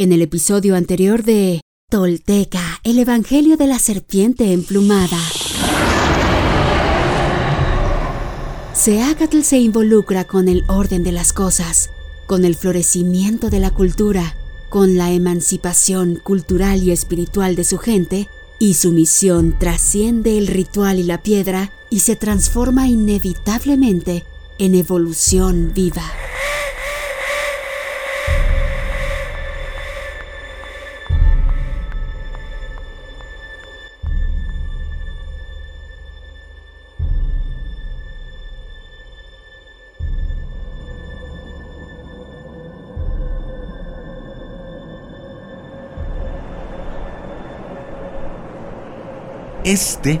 En el episodio anterior de Tolteca, el Evangelio de la Serpiente Emplumada. Seacatl se involucra con el orden de las cosas, con el florecimiento de la cultura, con la emancipación cultural y espiritual de su gente, y su misión trasciende el ritual y la piedra y se transforma inevitablemente en evolución viva. Este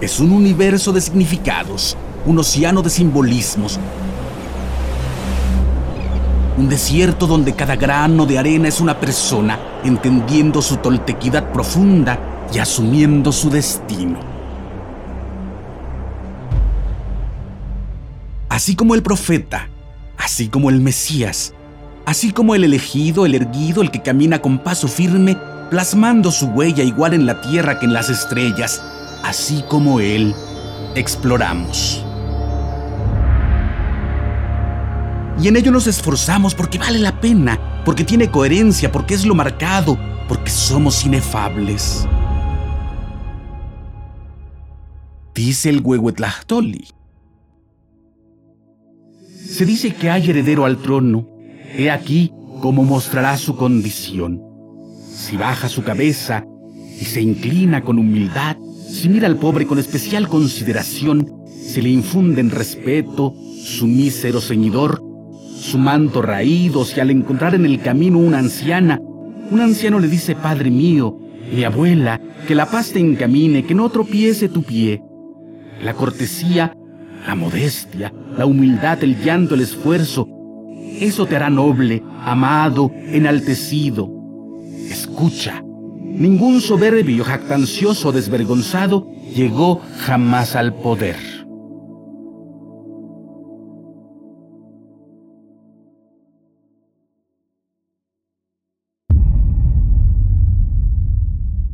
es un universo de significados, un océano de simbolismos, un desierto donde cada grano de arena es una persona entendiendo su toltequidad profunda y asumiendo su destino. Así como el profeta, así como el Mesías, así como el elegido, el erguido, el que camina con paso firme, plasmando su huella igual en la tierra que en las estrellas, así como Él, exploramos. Y en ello nos esforzamos porque vale la pena, porque tiene coherencia, porque es lo marcado, porque somos inefables. Dice el Huehuetlachtoli. Se dice que hay heredero al trono. He aquí cómo mostrará su condición. Si baja su cabeza y se inclina con humildad, si mira al pobre con especial consideración, se le infunden respeto, su mísero ceñidor, su manto raído, si al encontrar en el camino una anciana, un anciano le dice, Padre mío, mi abuela, que la paz te encamine, que no tropiece tu pie. La cortesía, la modestia, la humildad, el llanto, el esfuerzo, eso te hará noble, amado, enaltecido. Escucha, Ningún soberbio, jactancioso, desvergonzado llegó jamás al poder.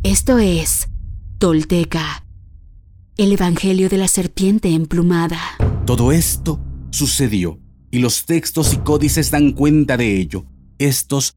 Esto es Tolteca, el Evangelio de la Serpiente Emplumada. Todo esto sucedió y los textos y códices dan cuenta de ello. Estos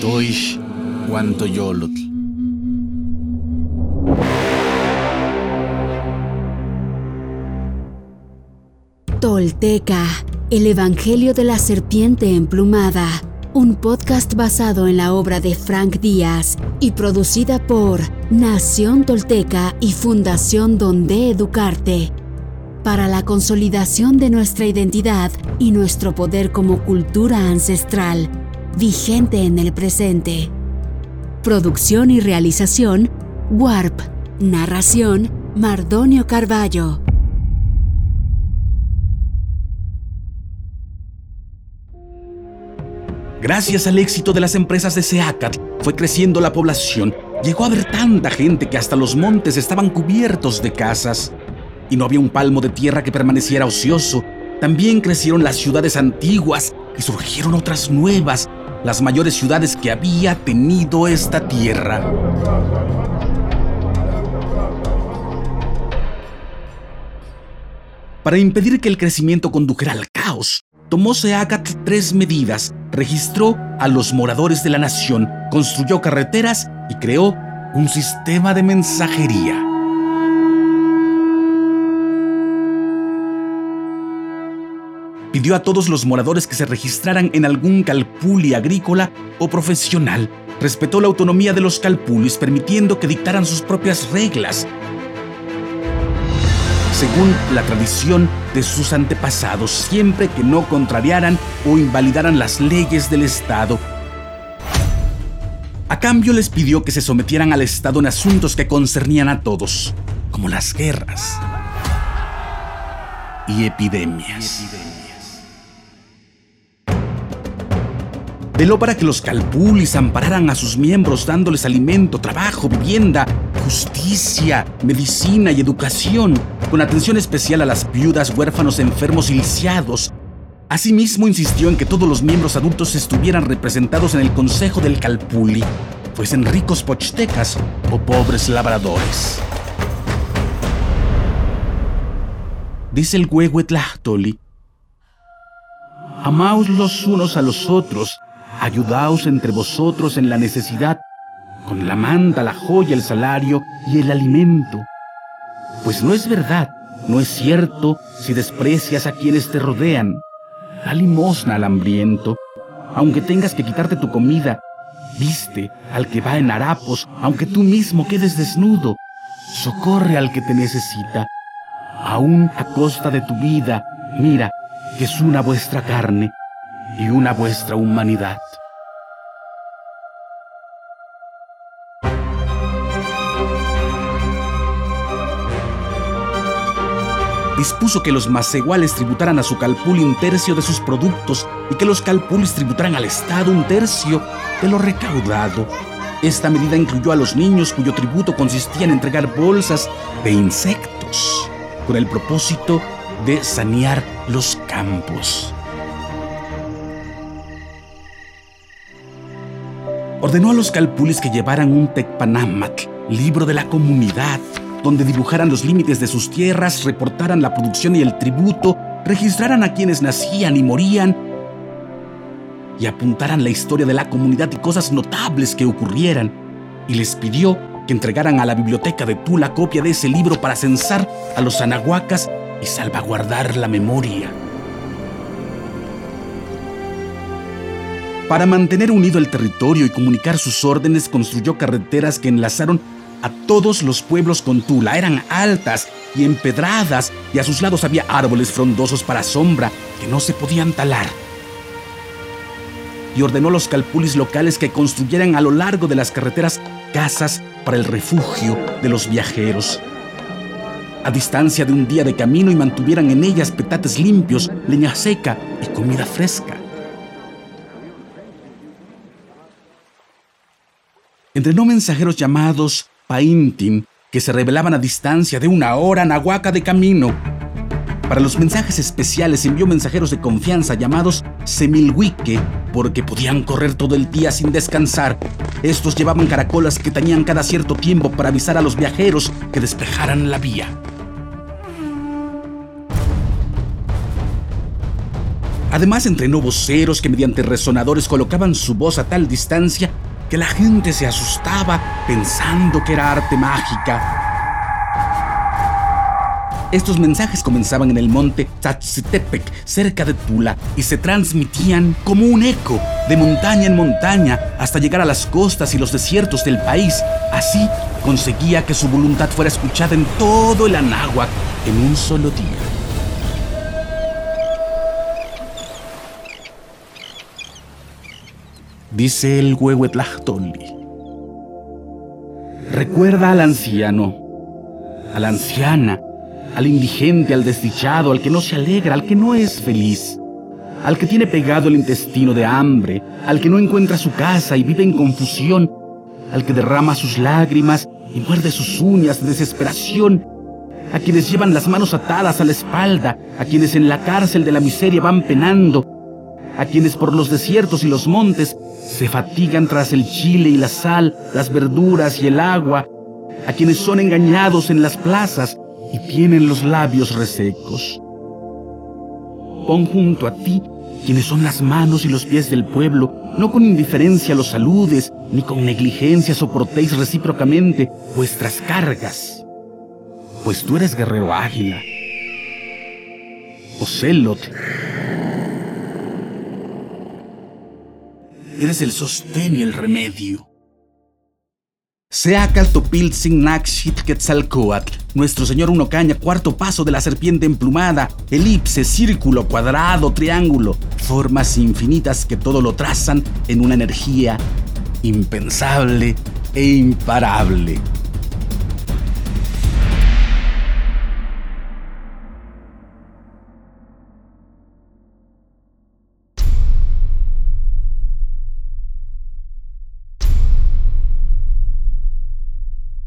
Toish yolotl. Tolteca, el Evangelio de la Serpiente Emplumada, un podcast basado en la obra de Frank Díaz y producida por Nación Tolteca y Fundación Donde Educarte, para la consolidación de nuestra identidad y nuestro poder como cultura ancestral, vigente en el presente. Producción y realización, Warp. Narración, Mardonio Carballo. Gracias al éxito de las empresas de Seacat, fue creciendo la población. Llegó a haber tanta gente que hasta los montes estaban cubiertos de casas. Y no había un palmo de tierra que permaneciera ocioso. También crecieron las ciudades antiguas y surgieron otras nuevas, las mayores ciudades que había tenido esta tierra. Para impedir que el crecimiento condujera al caos, tomó Seacat tres medidas registró a los moradores de la nación, construyó carreteras y creó un sistema de mensajería. Pidió a todos los moradores que se registraran en algún calpuli agrícola o profesional. Respetó la autonomía de los calpulis, permitiendo que dictaran sus propias reglas según la tradición de sus antepasados, siempre que no contrariaran o invalidaran las leyes del Estado. A cambio les pidió que se sometieran al Estado en asuntos que concernían a todos, como las guerras y epidemias. Veló para que los calpulis ampararan a sus miembros dándoles alimento, trabajo, vivienda, justicia, medicina y educación, con atención especial a las viudas, huérfanos, enfermos y lisiados, Asimismo, insistió en que todos los miembros adultos estuvieran representados en el Consejo del Calpuli, fuesen ricos pochtecas o pobres labradores. Dice el Huehuetlachtoli, Amaos los unos a los otros, ayudaos entre vosotros en la necesidad, con la manta, la joya, el salario y el alimento. Pues no es verdad, no es cierto si desprecias a quienes te rodean Da limosna al hambriento, aunque tengas que quitarte tu comida. Viste al que va en harapos, aunque tú mismo quedes desnudo. Socorre al que te necesita. Aún a costa de tu vida, mira que es una vuestra carne y una vuestra humanidad. Dispuso que los maceguales tributaran a su calpuli un tercio de sus productos y que los calpulis tributaran al Estado un tercio de lo recaudado. Esta medida incluyó a los niños cuyo tributo consistía en entregar bolsas de insectos, con el propósito de sanear los campos. Ordenó a los calpulis que llevaran un tecpanamat, libro de la comunidad, donde dibujaran los límites de sus tierras, reportaran la producción y el tributo, registraran a quienes nacían y morían y apuntaran la historia de la comunidad y cosas notables que ocurrieran. Y les pidió que entregaran a la biblioteca de Tula copia de ese libro para censar a los anahuacas y salvaguardar la memoria. Para mantener unido el territorio y comunicar sus órdenes, construyó carreteras que enlazaron a todos los pueblos con Tula. Eran altas y empedradas y a sus lados había árboles frondosos para sombra que no se podían talar. Y ordenó a los calpulis locales que construyeran a lo largo de las carreteras casas para el refugio de los viajeros. A distancia de un día de camino y mantuvieran en ellas petates limpios, leña seca y comida fresca. Entrenó mensajeros llamados Que se revelaban a distancia de una hora nahuaca de camino. Para los mensajes especiales envió mensajeros de confianza llamados Semilhuique, porque podían correr todo el día sin descansar. Estos llevaban caracolas que tañían cada cierto tiempo para avisar a los viajeros que despejaran la vía. Además entrenó voceros que mediante resonadores colocaban su voz a tal distancia que la gente se asustaba pensando que era arte mágica. Estos mensajes comenzaban en el monte Tzatzitepec, cerca de Tula, y se transmitían como un eco de montaña en montaña hasta llegar a las costas y los desiertos del país. Así conseguía que su voluntad fuera escuchada en todo el Anáhuac en un solo día. Dice el Huehuetlachtoli. Recuerda al anciano, a la anciana, al indigente, al desdichado, al que no se alegra, al que no es feliz, al que tiene pegado el intestino de hambre, al que no encuentra su casa y vive en confusión, al que derrama sus lágrimas y muerde sus uñas de desesperación, a quienes llevan las manos atadas a la espalda, a quienes en la cárcel de la miseria van penando, a quienes por los desiertos y los montes se fatigan tras el chile y la sal, las verduras y el agua, a quienes son engañados en las plazas y tienen los labios resecos. Pon junto a ti quienes son las manos y los pies del pueblo, no con indiferencia los saludes, ni con negligencia soportéis recíprocamente vuestras cargas, pues tú eres guerrero águila. Ocelot, Eres el sostén y el remedio. Sea Caltopiltzin Nakshit Quetzalcoatl, nuestro señor Unocaña, cuarto paso de la serpiente emplumada, elipse, círculo, cuadrado, triángulo, formas infinitas que todo lo trazan en una energía impensable e imparable.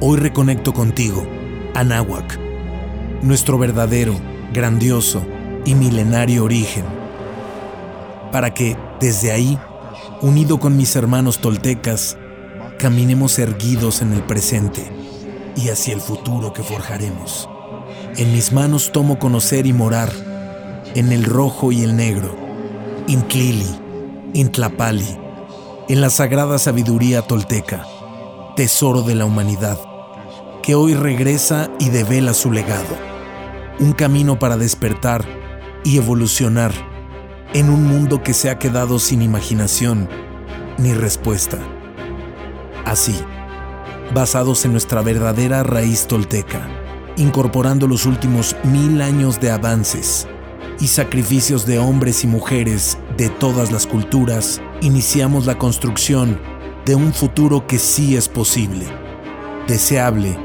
Hoy reconecto contigo, Anáhuac, nuestro verdadero, grandioso y milenario origen, para que, desde ahí, unido con mis hermanos toltecas, caminemos erguidos en el presente y hacia el futuro que forjaremos. En mis manos tomo conocer y morar en el rojo y el negro, Intlili, Intlapali, en la sagrada sabiduría tolteca, tesoro de la humanidad que hoy regresa y devela su legado. Un camino para despertar y evolucionar en un mundo que se ha quedado sin imaginación ni respuesta. Así, basados en nuestra verdadera raíz tolteca, incorporando los últimos mil años de avances y sacrificios de hombres y mujeres de todas las culturas, iniciamos la construcción de un futuro que sí es posible, deseable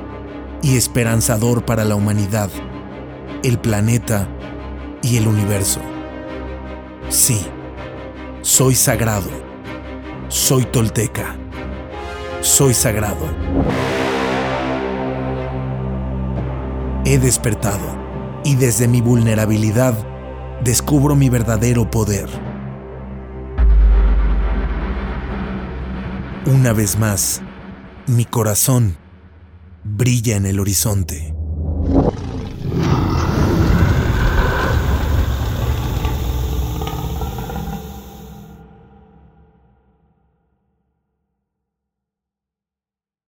y esperanzador para la humanidad, el planeta y el universo. Sí, soy sagrado, soy tolteca, soy sagrado. He despertado y desde mi vulnerabilidad descubro mi verdadero poder. Una vez más, mi corazón brilla en el horizonte.